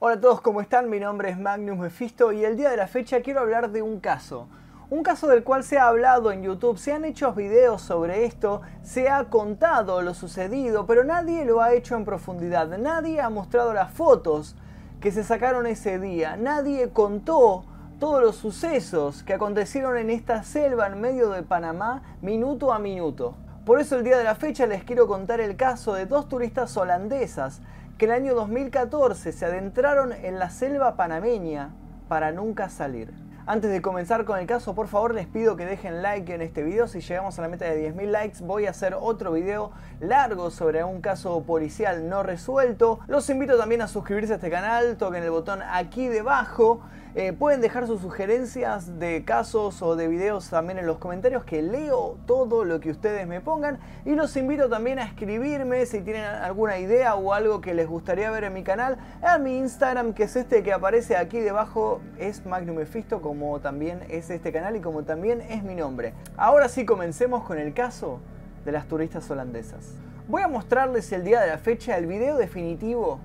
Hola a todos, ¿cómo están? Mi nombre es Magnus Mephisto y el día de la fecha quiero hablar de un caso. Un caso del cual se ha hablado en YouTube, se han hecho videos sobre esto, se ha contado lo sucedido, pero nadie lo ha hecho en profundidad. Nadie ha mostrado las fotos que se sacaron ese día. Nadie contó todos los sucesos que acontecieron en esta selva en medio de Panamá minuto a minuto. Por eso el día de la fecha les quiero contar el caso de dos turistas holandesas que en el año 2014 se adentraron en la selva panameña para nunca salir. Antes de comenzar con el caso, por favor les pido que dejen like en este video. Si llegamos a la meta de 10.000 likes, voy a hacer otro video largo sobre un caso policial no resuelto. Los invito también a suscribirse a este canal, toquen el botón aquí debajo eh, pueden dejar sus sugerencias de casos o de videos también en los comentarios que leo todo lo que ustedes me pongan y los invito también a escribirme si tienen alguna idea o algo que les gustaría ver en mi canal a mi Instagram que es este que aparece aquí debajo es Magnum Mephisto como también es este canal y como también es mi nombre. Ahora sí comencemos con el caso de las turistas holandesas. Voy a mostrarles el día de la fecha el video definitivo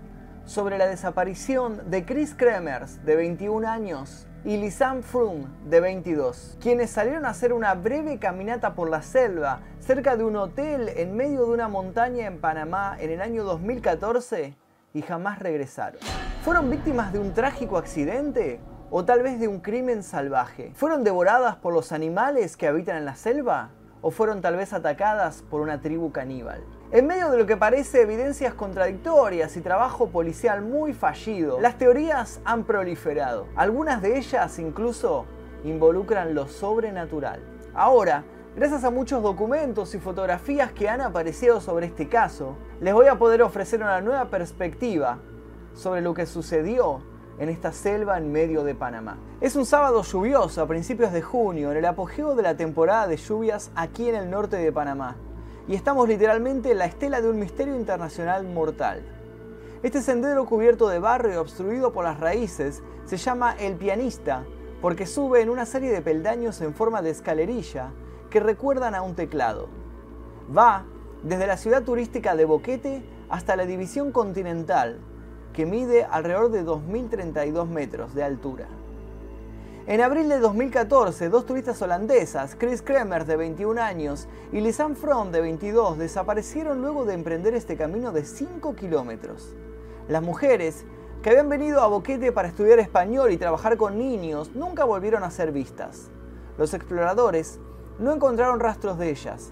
sobre la desaparición de Chris Kremers, de 21 años, y Lisanne Froome, de 22, quienes salieron a hacer una breve caminata por la selva cerca de un hotel en medio de una montaña en Panamá en el año 2014 y jamás regresaron. ¿Fueron víctimas de un trágico accidente o tal vez de un crimen salvaje? ¿Fueron devoradas por los animales que habitan en la selva? ¿O fueron tal vez atacadas por una tribu caníbal? En medio de lo que parece evidencias contradictorias y trabajo policial muy fallido, las teorías han proliferado. Algunas de ellas incluso involucran lo sobrenatural. Ahora, gracias a muchos documentos y fotografías que han aparecido sobre este caso, les voy a poder ofrecer una nueva perspectiva sobre lo que sucedió en esta selva en medio de Panamá. Es un sábado lluvioso a principios de junio, en el apogeo de la temporada de lluvias aquí en el norte de Panamá y estamos literalmente en la estela de un misterio internacional mortal. Este sendero cubierto de barro y obstruido por las raíces se llama El Pianista porque sube en una serie de peldaños en forma de escalerilla que recuerdan a un teclado. Va desde la ciudad turística de Boquete hasta la división continental, que mide alrededor de 2.032 metros de altura. En abril de 2014, dos turistas holandesas, Chris Kremer de 21 años y Lisanne From de 22, desaparecieron luego de emprender este camino de 5 kilómetros. Las mujeres, que habían venido a Boquete para estudiar español y trabajar con niños, nunca volvieron a ser vistas. Los exploradores no encontraron rastros de ellas,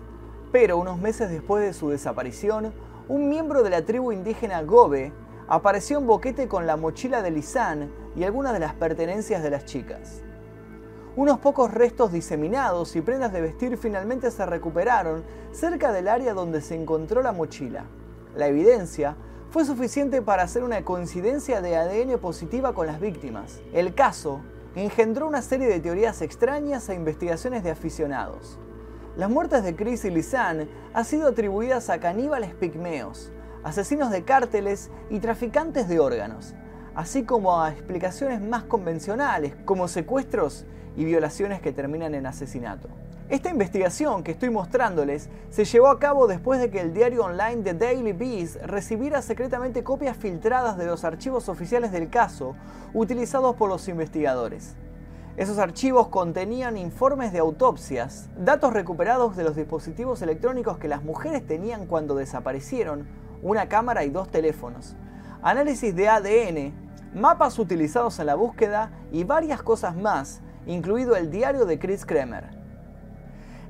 pero unos meses después de su desaparición, un miembro de la tribu indígena Gobe apareció en Boquete con la mochila de Lisanne y algunas de las pertenencias de las chicas. Unos pocos restos diseminados y prendas de vestir finalmente se recuperaron cerca del área donde se encontró la mochila. La evidencia fue suficiente para hacer una coincidencia de ADN positiva con las víctimas. El caso engendró una serie de teorías extrañas e investigaciones de aficionados. Las muertes de Chris y Lisanne han sido atribuidas a caníbales pigmeos, asesinos de cárteles y traficantes de órganos, así como a explicaciones más convencionales como secuestros y violaciones que terminan en asesinato. Esta investigación que estoy mostrándoles se llevó a cabo después de que el diario online The Daily Beast recibiera secretamente copias filtradas de los archivos oficiales del caso utilizados por los investigadores. Esos archivos contenían informes de autopsias, datos recuperados de los dispositivos electrónicos que las mujeres tenían cuando desaparecieron, una cámara y dos teléfonos, análisis de ADN, mapas utilizados en la búsqueda y varias cosas más, incluido el diario de Chris Kremer.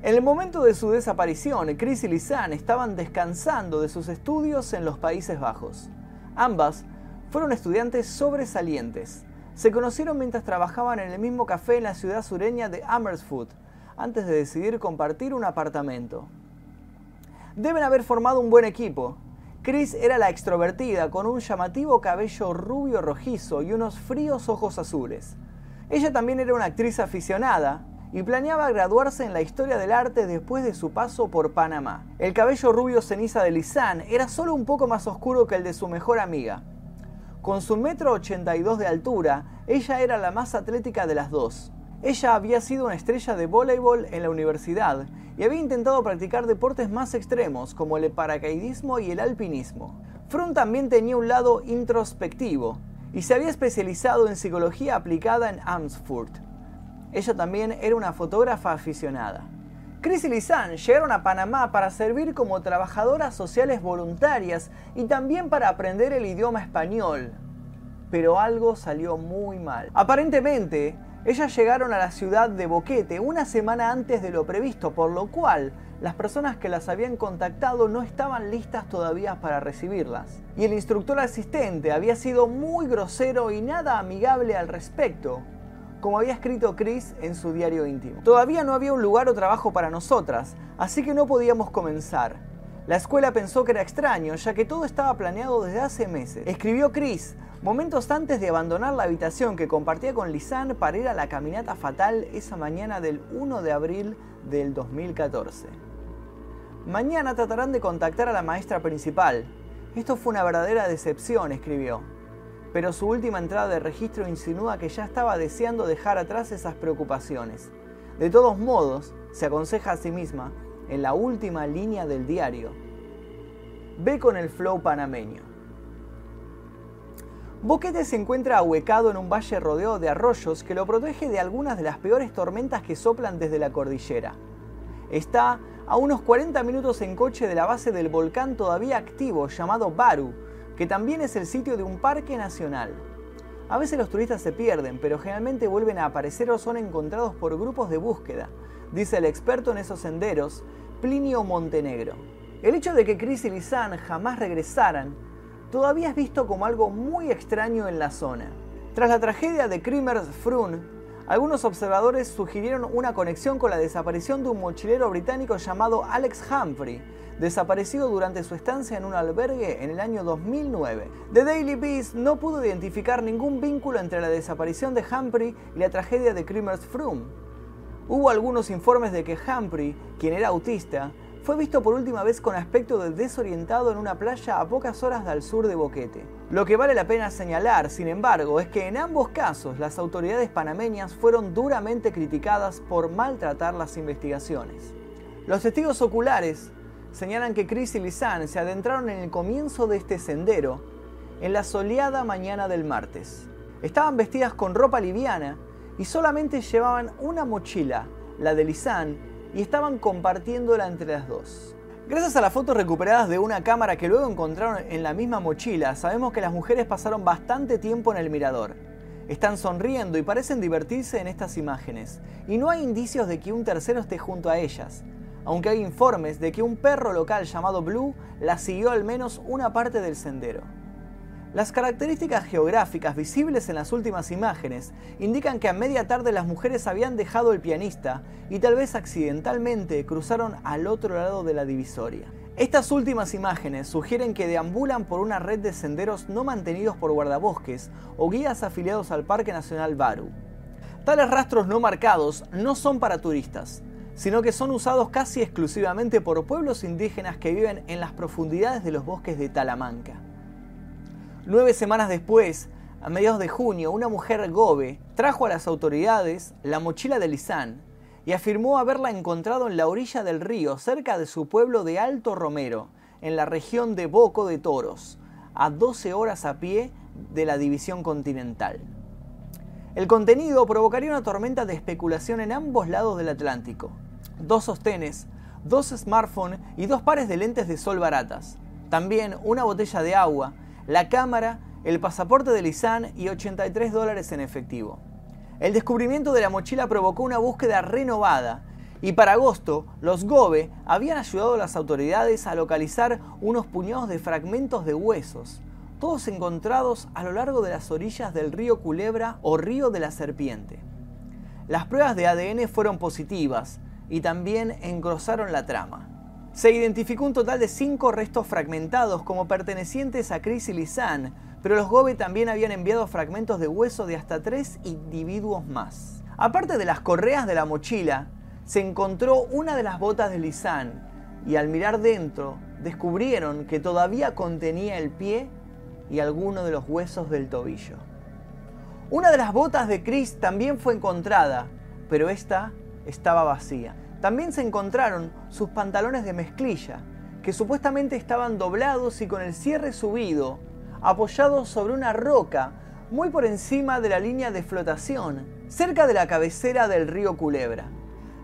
En el momento de su desaparición, Chris y Lisanne estaban descansando de sus estudios en los Países Bajos. Ambas fueron estudiantes sobresalientes. Se conocieron mientras trabajaban en el mismo café en la ciudad sureña de Amersfoort, antes de decidir compartir un apartamento. Deben haber formado un buen equipo, Chris era la extrovertida, con un llamativo cabello rubio rojizo y unos fríos ojos azules. Ella también era una actriz aficionada y planeaba graduarse en la historia del arte después de su paso por Panamá. El cabello rubio ceniza de Lisanne era solo un poco más oscuro que el de su mejor amiga. Con su metro 82 de altura, ella era la más atlética de las dos. Ella había sido una estrella de voleibol en la universidad y había intentado practicar deportes más extremos como el paracaidismo y el alpinismo. Froome también tenía un lado introspectivo y se había especializado en psicología aplicada en Amsfurt. Ella también era una fotógrafa aficionada. Chris y Lisanne llegaron a Panamá para servir como trabajadoras sociales voluntarias y también para aprender el idioma español. Pero algo salió muy mal. Aparentemente, ellas llegaron a la ciudad de Boquete una semana antes de lo previsto, por lo cual las personas que las habían contactado no estaban listas todavía para recibirlas. Y el instructor asistente había sido muy grosero y nada amigable al respecto, como había escrito Chris en su diario íntimo. Todavía no había un lugar o trabajo para nosotras, así que no podíamos comenzar. La escuela pensó que era extraño, ya que todo estaba planeado desde hace meses. Escribió Chris, momentos antes de abandonar la habitación que compartía con Lisanne para ir a la caminata fatal esa mañana del 1 de abril del 2014. Mañana tratarán de contactar a la maestra principal. Esto fue una verdadera decepción, escribió pero su última entrada de registro insinúa que ya estaba deseando dejar atrás esas preocupaciones. De todos modos, se aconseja a sí misma en la última línea del diario. Ve con el flow panameño. Boquete se encuentra ahuecado en un valle rodeado de arroyos que lo protege de algunas de las peores tormentas que soplan desde la cordillera. Está a unos 40 minutos en coche de la base del volcán todavía activo llamado Baru, que también es el sitio de un parque nacional. A veces los turistas se pierden, pero generalmente vuelven a aparecer o son encontrados por grupos de búsqueda, dice el experto en esos senderos, Plinio Montenegro. El hecho de que Chris y Lisanne jamás regresaran todavía es visto como algo muy extraño en la zona. Tras la tragedia de Krimers Frun, algunos observadores sugirieron una conexión con la desaparición de un mochilero británico llamado Alex Humphrey, desaparecido durante su estancia en un albergue en el año 2009. The Daily Beast no pudo identificar ningún vínculo entre la desaparición de Humphrey y la tragedia de Krimers Froome. Hubo algunos informes de que Humphrey, quien era autista, fue visto por última vez con aspecto de desorientado en una playa a pocas horas al sur de Boquete. Lo que vale la pena señalar, sin embargo, es que en ambos casos las autoridades panameñas fueron duramente criticadas por maltratar las investigaciones. Los testigos oculares señalan que Chris y Lisanne se adentraron en el comienzo de este sendero en la soleada mañana del martes. Estaban vestidas con ropa liviana y solamente llevaban una mochila, la de Lisanne, y estaban compartiéndola entre las dos. Gracias a las fotos recuperadas de una cámara que luego encontraron en la misma mochila, sabemos que las mujeres pasaron bastante tiempo en el mirador. Están sonriendo y parecen divertirse en estas imágenes, y no hay indicios de que un tercero esté junto a ellas, aunque hay informes de que un perro local llamado Blue la siguió al menos una parte del sendero. Las características geográficas visibles en las últimas imágenes indican que a media tarde las mujeres habían dejado el pianista y tal vez accidentalmente cruzaron al otro lado de la divisoria. Estas últimas imágenes sugieren que deambulan por una red de senderos no mantenidos por guardabosques o guías afiliados al Parque Nacional Baru. Tales rastros no marcados no son para turistas, sino que son usados casi exclusivamente por pueblos indígenas que viven en las profundidades de los bosques de Talamanca. Nueve semanas después, a mediados de junio, una mujer gobe trajo a las autoridades la mochila de Lizán y afirmó haberla encontrado en la orilla del río, cerca de su pueblo de Alto Romero, en la región de Boco de Toros, a 12 horas a pie de la división continental. El contenido provocaría una tormenta de especulación en ambos lados del Atlántico. Dos sostenes, dos smartphones y dos pares de lentes de sol baratas. También una botella de agua, la cámara, el pasaporte de Lisanne y 83 dólares en efectivo. El descubrimiento de la mochila provocó una búsqueda renovada y para agosto los GOBE habían ayudado a las autoridades a localizar unos puñados de fragmentos de huesos, todos encontrados a lo largo de las orillas del río Culebra o río de la Serpiente. Las pruebas de ADN fueron positivas y también engrosaron la trama. Se identificó un total de cinco restos fragmentados como pertenecientes a Chris y Lisanne, pero los Gobe también habían enviado fragmentos de hueso de hasta tres individuos más. Aparte de las correas de la mochila, se encontró una de las botas de Lisanne y al mirar dentro descubrieron que todavía contenía el pie y alguno de los huesos del tobillo. Una de las botas de Chris también fue encontrada, pero esta estaba vacía. También se encontraron sus pantalones de mezclilla, que supuestamente estaban doblados y con el cierre subido, apoyados sobre una roca muy por encima de la línea de flotación, cerca de la cabecera del río Culebra.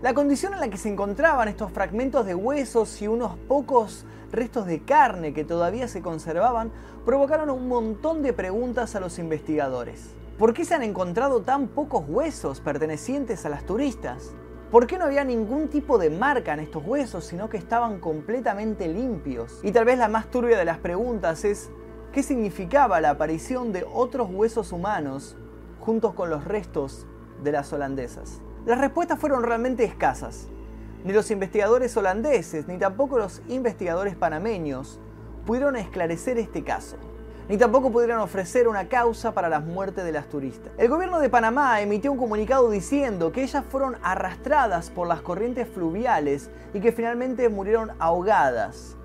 La condición en la que se encontraban estos fragmentos de huesos y unos pocos restos de carne que todavía se conservaban provocaron un montón de preguntas a los investigadores. ¿Por qué se han encontrado tan pocos huesos pertenecientes a las turistas? ¿Por qué no había ningún tipo de marca en estos huesos, sino que estaban completamente limpios? Y tal vez la más turbia de las preguntas es, ¿qué significaba la aparición de otros huesos humanos juntos con los restos de las holandesas? Las respuestas fueron realmente escasas. Ni los investigadores holandeses, ni tampoco los investigadores panameños pudieron esclarecer este caso. Ni tampoco pudieron ofrecer una causa para la muerte de las turistas. El gobierno de Panamá emitió un comunicado diciendo que ellas fueron arrastradas por las corrientes fluviales y que finalmente murieron ahogadas.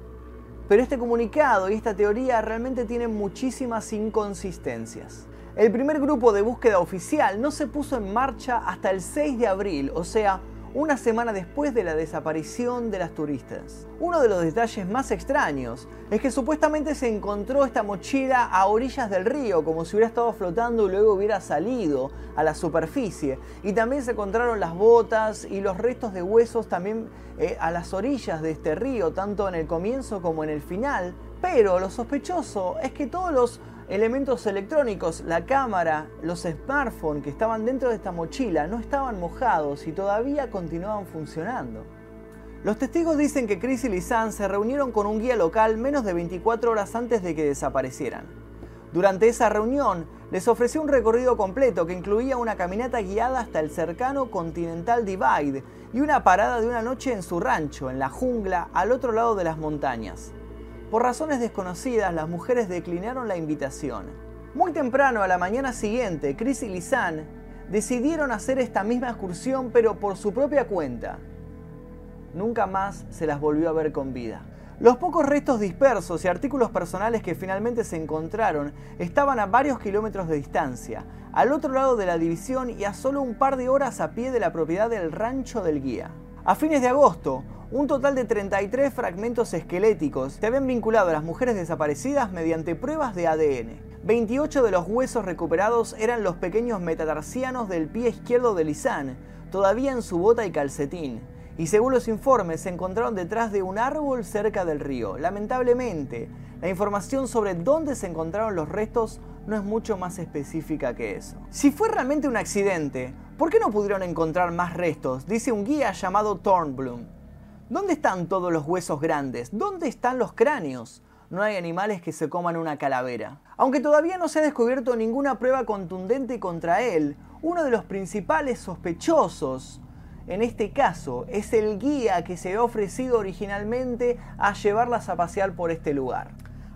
Pero este comunicado y esta teoría realmente tienen muchísimas inconsistencias. El primer grupo de búsqueda oficial no se puso en marcha hasta el 6 de abril, o sea, una semana después de la desaparición de las turistas. Uno de los detalles más extraños es que supuestamente se encontró esta mochila a orillas del río, como si hubiera estado flotando y luego hubiera salido a la superficie. Y también se encontraron las botas y los restos de huesos también eh, a las orillas de este río, tanto en el comienzo como en el final. Pero lo sospechoso es que todos los elementos electrónicos, la cámara, los smartphones que estaban dentro de esta mochila no estaban mojados y todavía continuaban funcionando. Los testigos dicen que Chris y Lisanne se reunieron con un guía local menos de 24 horas antes de que desaparecieran. Durante esa reunión, les ofreció un recorrido completo que incluía una caminata guiada hasta el cercano Continental Divide y una parada de una noche en su rancho, en la jungla, al otro lado de las montañas. Por razones desconocidas, las mujeres declinaron la invitación. Muy temprano a la mañana siguiente, Chris y Lisanne decidieron hacer esta misma excursión, pero por su propia cuenta. Nunca más se las volvió a ver con vida. Los pocos restos dispersos y artículos personales que finalmente se encontraron estaban a varios kilómetros de distancia, al otro lado de la división y a solo un par de horas a pie de la propiedad del rancho del guía. A fines de agosto, un total de 33 fragmentos esqueléticos se habían vinculado a las mujeres desaparecidas mediante pruebas de ADN. 28 de los huesos recuperados eran los pequeños metatarsianos del pie izquierdo de Lisanne, todavía en su bota y calcetín, y según los informes se encontraron detrás de un árbol cerca del río. Lamentablemente, la información sobre dónde se encontraron los restos no es mucho más específica que eso. Si fue realmente un accidente, ¿por qué no pudieron encontrar más restos? Dice un guía llamado Thornblum. ¿Dónde están todos los huesos grandes? ¿Dónde están los cráneos? No hay animales que se coman una calavera. Aunque todavía no se ha descubierto ninguna prueba contundente contra él, uno de los principales sospechosos en este caso es el guía que se ha ofrecido originalmente a llevarlas a pasear por este lugar.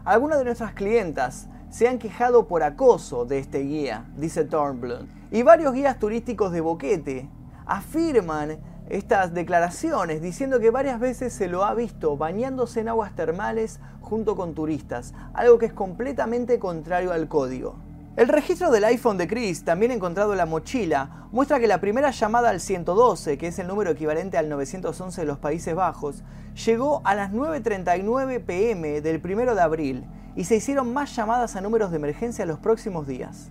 Algunas de nuestras clientas se han quejado por acoso de este guía, dice Thornblum, y varios guías turísticos de Boquete afirman estas declaraciones diciendo que varias veces se lo ha visto bañándose en aguas termales junto con turistas, algo que es completamente contrario al código. El registro del iPhone de Chris, también encontrado en la mochila, muestra que la primera llamada al 112, que es el número equivalente al 911 de los Países Bajos, llegó a las 9.39 pm del 1 de abril y se hicieron más llamadas a números de emergencia los próximos días.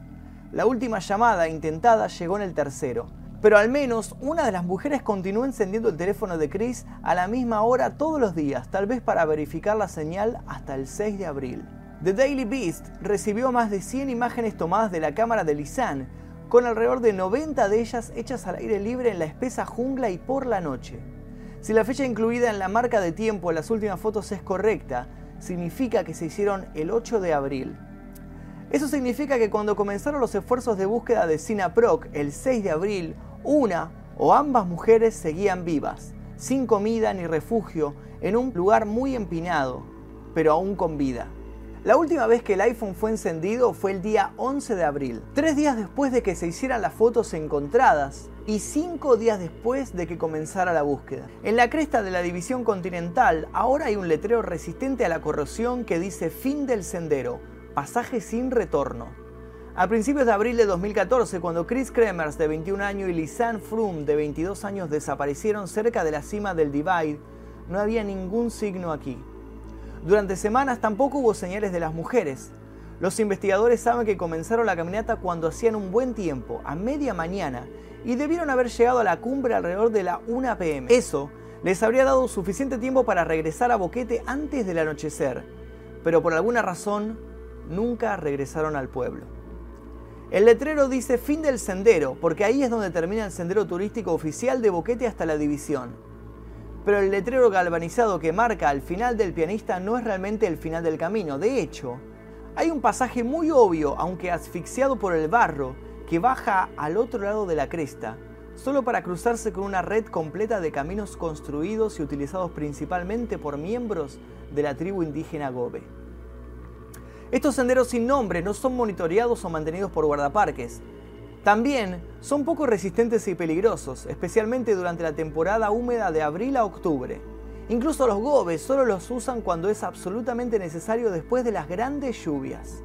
La última llamada intentada llegó en el tercero, pero al menos una de las mujeres continuó encendiendo el teléfono de Chris a la misma hora todos los días, tal vez para verificar la señal hasta el 6 de abril. The Daily Beast recibió más de 100 imágenes tomadas de la cámara de Lisanne, con alrededor de 90 de ellas hechas al aire libre en la espesa jungla y por la noche. Si la fecha incluida en la marca de tiempo en las últimas fotos es correcta, significa que se hicieron el 8 de abril. Eso significa que cuando comenzaron los esfuerzos de búsqueda de Sinaproc el 6 de abril, una o ambas mujeres seguían vivas, sin comida ni refugio, en un lugar muy empinado, pero aún con vida. La última vez que el iPhone fue encendido fue el día 11 de abril, tres días después de que se hicieran las fotos encontradas y cinco días después de que comenzara la búsqueda. En la cresta de la división continental ahora hay un letrero resistente a la corrosión que dice fin del sendero, pasaje sin retorno. A principios de abril de 2014, cuando Chris Kremers, de 21 años, y Lisanne Froome, de 22 años, desaparecieron cerca de la cima del Divide, no había ningún signo aquí. Durante semanas tampoco hubo señales de las mujeres. Los investigadores saben que comenzaron la caminata cuando hacían un buen tiempo, a media mañana, y debieron haber llegado a la cumbre alrededor de la 1 pm. Eso les habría dado suficiente tiempo para regresar a Boquete antes del anochecer, pero por alguna razón nunca regresaron al pueblo. El letrero dice fin del sendero, porque ahí es donde termina el sendero turístico oficial de Boquete hasta la división. Pero el letrero galvanizado que marca al final del pianista no es realmente el final del camino. De hecho, hay un pasaje muy obvio, aunque asfixiado por el barro, que baja al otro lado de la cresta, solo para cruzarse con una red completa de caminos construidos y utilizados principalmente por miembros de la tribu indígena Gobe. Estos senderos sin nombre no son monitoreados o mantenidos por guardaparques. También son poco resistentes y peligrosos, especialmente durante la temporada húmeda de abril a octubre. Incluso los gobes solo los usan cuando es absolutamente necesario después de las grandes lluvias.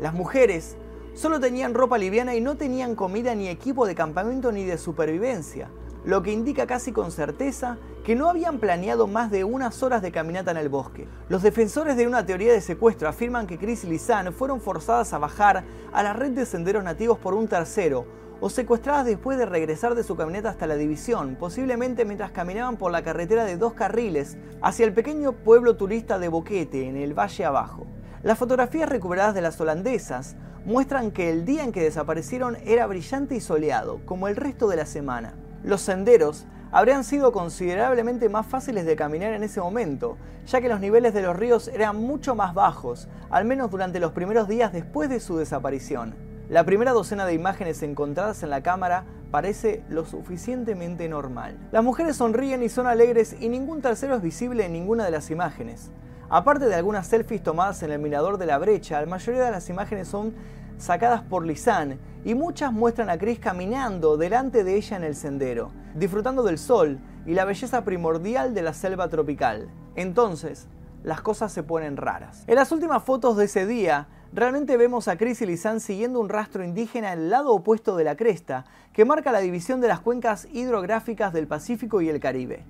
Las mujeres solo tenían ropa liviana y no tenían comida ni equipo de campamento ni de supervivencia, lo que indica casi con certeza que no habían planeado más de unas horas de caminata en el bosque. Los defensores de una teoría de secuestro afirman que Chris y Lisanne fueron forzadas a bajar a la red de senderos nativos por un tercero, o secuestradas después de regresar de su caminata hasta la división, posiblemente mientras caminaban por la carretera de dos carriles hacia el pequeño pueblo turista de Boquete, en el valle abajo. Las fotografías recuperadas de las holandesas muestran que el día en que desaparecieron era brillante y soleado, como el resto de la semana. Los senderos habrían sido considerablemente más fáciles de caminar en ese momento, ya que los niveles de los ríos eran mucho más bajos, al menos durante los primeros días después de su desaparición. La primera docena de imágenes encontradas en la cámara parece lo suficientemente normal. Las mujeres sonríen y son alegres y ningún tercero es visible en ninguna de las imágenes. Aparte de algunas selfies tomadas en el mirador de la brecha, la mayoría de las imágenes son sacadas por Lisanne y muchas muestran a Chris caminando delante de ella en el sendero, disfrutando del sol y la belleza primordial de la selva tropical. Entonces, las cosas se ponen raras. En las últimas fotos de ese día, realmente vemos a Chris y Lisanne siguiendo un rastro indígena en el lado opuesto de la cresta, que marca la división de las cuencas hidrográficas del Pacífico y el Caribe.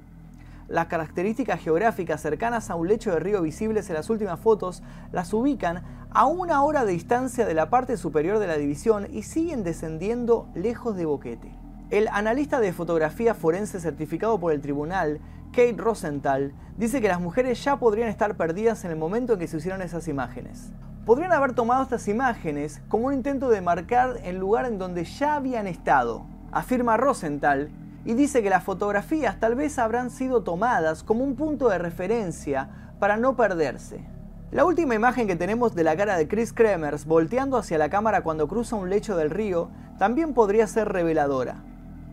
Las características geográficas cercanas a un lecho de río visibles en las últimas fotos las ubican a una hora de distancia de la parte superior de la división y siguen descendiendo lejos de Boquete. El analista de fotografía forense certificado por el tribunal, Kate Rosenthal, dice que las mujeres ya podrían estar perdidas en el momento en que se hicieron esas imágenes. Podrían haber tomado estas imágenes como un intento de marcar el lugar en donde ya habían estado, afirma Rosenthal, y dice que las fotografías tal vez habrán sido tomadas como un punto de referencia para no perderse. La última imagen que tenemos de la cara de Chris Kremers volteando hacia la cámara cuando cruza un lecho del río también podría ser reveladora.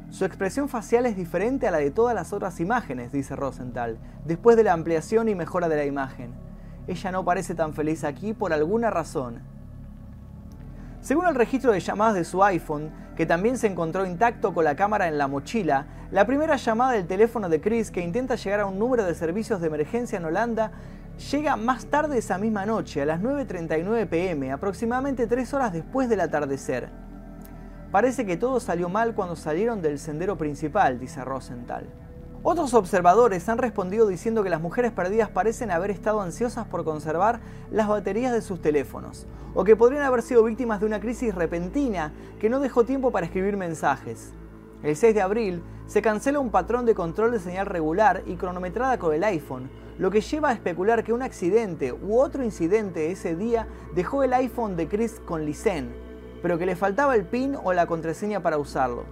Su expresión facial es diferente a la de todas las otras imágenes, dice Rosenthal, después de la ampliación y mejora de la imagen. Ella no parece tan feliz aquí por alguna razón. Según el registro de llamadas de su iPhone, que también se encontró intacto con la cámara en la mochila, la primera llamada del teléfono de Chris que intenta llegar a un número de servicios de emergencia en Holanda llega más tarde esa misma noche, a las 9.39 pm, aproximadamente tres horas después del atardecer. Parece que todo salió mal cuando salieron del sendero principal, dice Rosenthal. Otros observadores han respondido diciendo que las mujeres perdidas parecen haber estado ansiosas por conservar las baterías de sus teléfonos, o que podrían haber sido víctimas de una crisis repentina que no dejó tiempo para escribir mensajes. El 6 de abril se cancela un patrón de control de señal regular y cronometrada con el iPhone, lo que lleva a especular que un accidente u otro incidente ese día dejó el iPhone de Chris con Licen, pero que le faltaba el PIN o la contraseña para usarlo.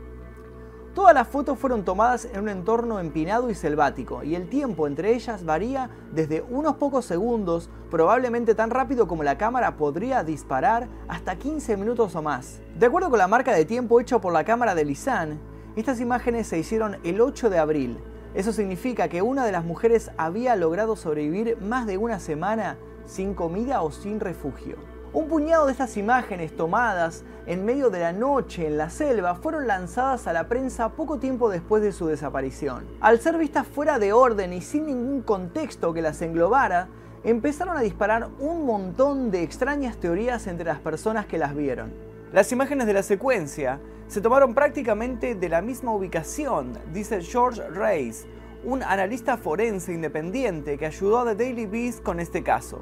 Todas las fotos fueron tomadas en un entorno empinado y selvático, y el tiempo entre ellas varía desde unos pocos segundos, probablemente tan rápido como la cámara podría disparar, hasta 15 minutos o más. De acuerdo con la marca de tiempo hecha por la cámara de Lisan, estas imágenes se hicieron el 8 de abril. Eso significa que una de las mujeres había logrado sobrevivir más de una semana sin comida o sin refugio. Un puñado de estas imágenes tomadas en medio de la noche en la selva fueron lanzadas a la prensa poco tiempo después de su desaparición. Al ser vistas fuera de orden y sin ningún contexto que las englobara, empezaron a disparar un montón de extrañas teorías entre las personas que las vieron. Las imágenes de la secuencia se tomaron prácticamente de la misma ubicación, dice George Reis, un analista forense independiente que ayudó a The Daily Beast con este caso.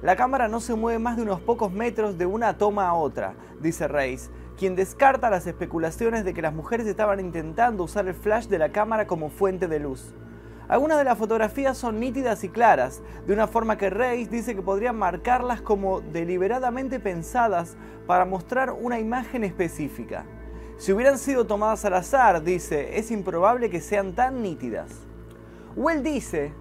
La cámara no se mueve más de unos pocos metros de una toma a otra, dice Reis, quien descarta las especulaciones de que las mujeres estaban intentando usar el flash de la cámara como fuente de luz. Algunas de las fotografías son nítidas y claras, de una forma que Reis dice que podrían marcarlas como deliberadamente pensadas para mostrar una imagen específica. Si hubieran sido tomadas al azar, dice, es improbable que sean tan nítidas. Well dice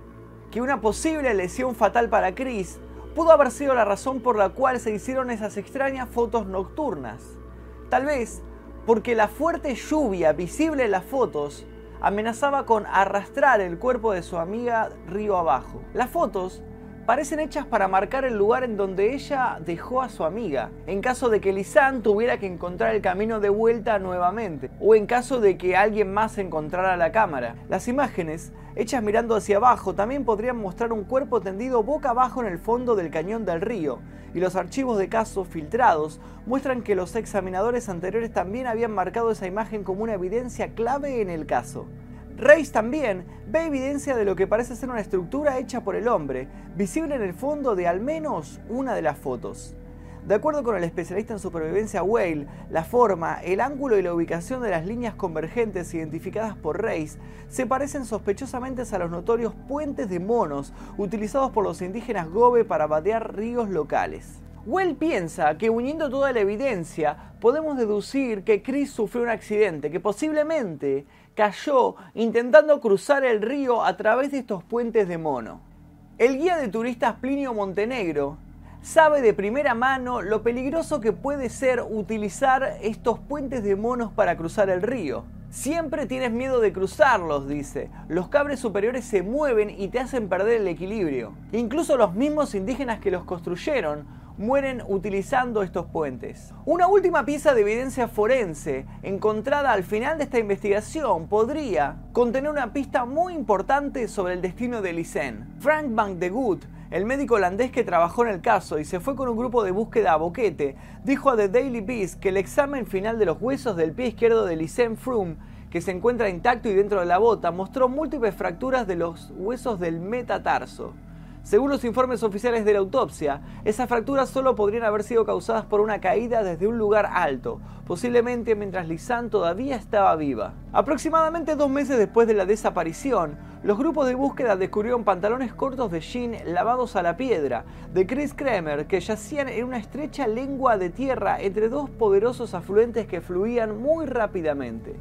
que una posible lesión fatal para Chris pudo haber sido la razón por la cual se hicieron esas extrañas fotos nocturnas. Tal vez porque la fuerte lluvia visible en las fotos amenazaba con arrastrar el cuerpo de su amiga río abajo. Las fotos parecen hechas para marcar el lugar en donde ella dejó a su amiga, en caso de que Lisanne tuviera que encontrar el camino de vuelta nuevamente, o en caso de que alguien más encontrara la cámara. Las imágenes, hechas mirando hacia abajo, también podrían mostrar un cuerpo tendido boca abajo en el fondo del cañón del río, y los archivos de casos filtrados muestran que los examinadores anteriores también habían marcado esa imagen como una evidencia clave en el caso. Reis también ve evidencia de lo que parece ser una estructura hecha por el hombre, visible en el fondo de al menos una de las fotos. De acuerdo con el especialista en supervivencia Whale, la forma, el ángulo y la ubicación de las líneas convergentes identificadas por Reis se parecen sospechosamente a los notorios puentes de monos utilizados por los indígenas Gobe para vadear ríos locales. Well piensa que uniendo toda la evidencia podemos deducir que Chris sufrió un accidente, que posiblemente cayó intentando cruzar el río a través de estos puentes de mono. El guía de turistas Plinio Montenegro sabe de primera mano lo peligroso que puede ser utilizar estos puentes de monos para cruzar el río. Siempre tienes miedo de cruzarlos, dice. Los cabres superiores se mueven y te hacen perder el equilibrio. Incluso los mismos indígenas que los construyeron mueren utilizando estos puentes. Una última pieza de evidencia forense encontrada al final de esta investigación podría contener una pista muy importante sobre el destino de Lisanne. Frank Van de Gut, el médico holandés que trabajó en el caso y se fue con un grupo de búsqueda a Boquete, dijo a The Daily Beast que el examen final de los huesos del pie izquierdo de Lisanne Froome que se encuentra intacto y dentro de la bota, mostró múltiples fracturas de los huesos del metatarso. Según los informes oficiales de la autopsia, esas fracturas solo podrían haber sido causadas por una caída desde un lugar alto, posiblemente mientras Lisanne todavía estaba viva. Aproximadamente dos meses después de la desaparición, los grupos de búsqueda descubrieron pantalones cortos de jean lavados a la piedra de Chris Kramer que yacían en una estrecha lengua de tierra entre dos poderosos afluentes que fluían muy rápidamente.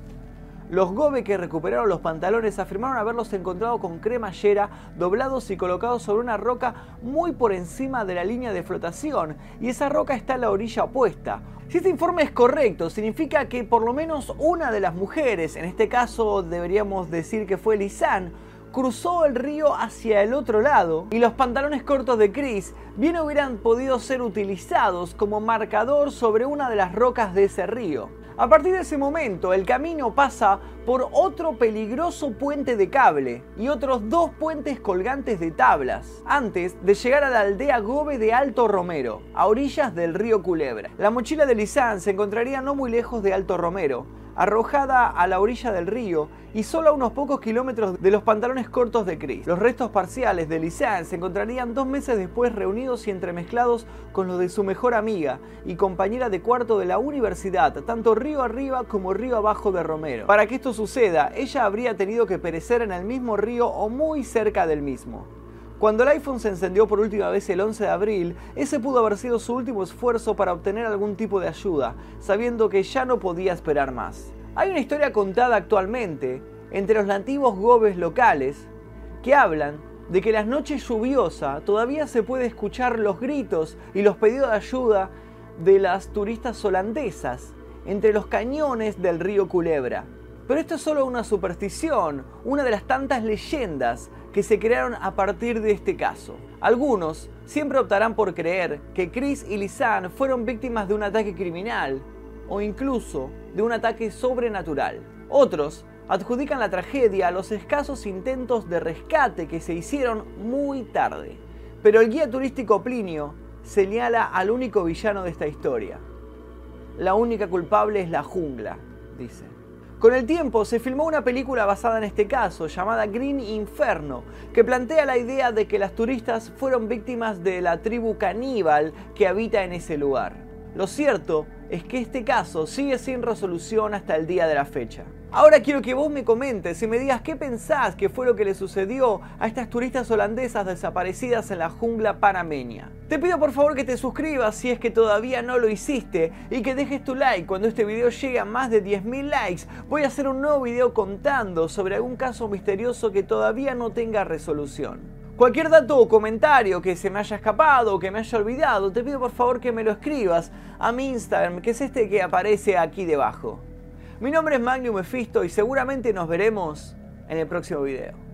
Los Gobe que recuperaron los pantalones afirmaron haberlos encontrado con cremallera, doblados y colocados sobre una roca muy por encima de la línea de flotación, y esa roca está en la orilla opuesta. Si este informe es correcto, significa que por lo menos una de las mujeres, en este caso deberíamos decir que fue Lisanne, cruzó el río hacia el otro lado y los pantalones cortos de Chris bien hubieran podido ser utilizados como marcador sobre una de las rocas de ese río. A partir de ese momento, el camino pasa por otro peligroso puente de cable y otros dos puentes colgantes de tablas, antes de llegar a la aldea Gobe de Alto Romero, a orillas del río Culebra. La mochila de Lizán se encontraría no muy lejos de Alto Romero, arrojada a la orilla del río y solo a unos pocos kilómetros de los pantalones cortos de Chris. Los restos parciales de Lisanne se encontrarían dos meses después reunidos y entremezclados con los de su mejor amiga y compañera de cuarto de la universidad, tanto río arriba como río abajo de Romero. Para que esto suceda, ella habría tenido que perecer en el mismo río o muy cerca del mismo. Cuando el iPhone se encendió por última vez el 11 de abril, ese pudo haber sido su último esfuerzo para obtener algún tipo de ayuda, sabiendo que ya no podía esperar más. Hay una historia contada actualmente entre los nativos gobes locales que hablan de que las noches lluviosas todavía se puede escuchar los gritos y los pedidos de ayuda de las turistas holandesas entre los cañones del río Culebra. Pero esto es solo una superstición, una de las tantas leyendas que se crearon a partir de este caso. Algunos siempre optarán por creer que Chris y Lisanne fueron víctimas de un ataque criminal o incluso de un ataque sobrenatural. Otros adjudican la tragedia a los escasos intentos de rescate que se hicieron muy tarde. Pero el guía turístico Plinio señala al único villano de esta historia. La única culpable es la jungla, dice. Con el tiempo se filmó una película basada en este caso, llamada Green Inferno, que plantea la idea de que las turistas fueron víctimas de la tribu caníbal que habita en ese lugar. Lo cierto es que este caso sigue sin resolución hasta el día de la fecha. Ahora quiero que vos me comentes y me digas qué pensás que fue lo que le sucedió a estas turistas holandesas desaparecidas en la jungla panameña. Te pido por favor que te suscribas si es que todavía no lo hiciste y que dejes tu like cuando este video llegue a más de 10.000 likes. Voy a hacer un nuevo video contando sobre algún caso misterioso que todavía no tenga resolución. Cualquier dato o comentario que se me haya escapado o que me haya olvidado, te pido por favor que me lo escribas a mi Instagram, que es este que aparece aquí debajo. Mi nombre es Magnum Mephisto y seguramente nos veremos en el próximo video.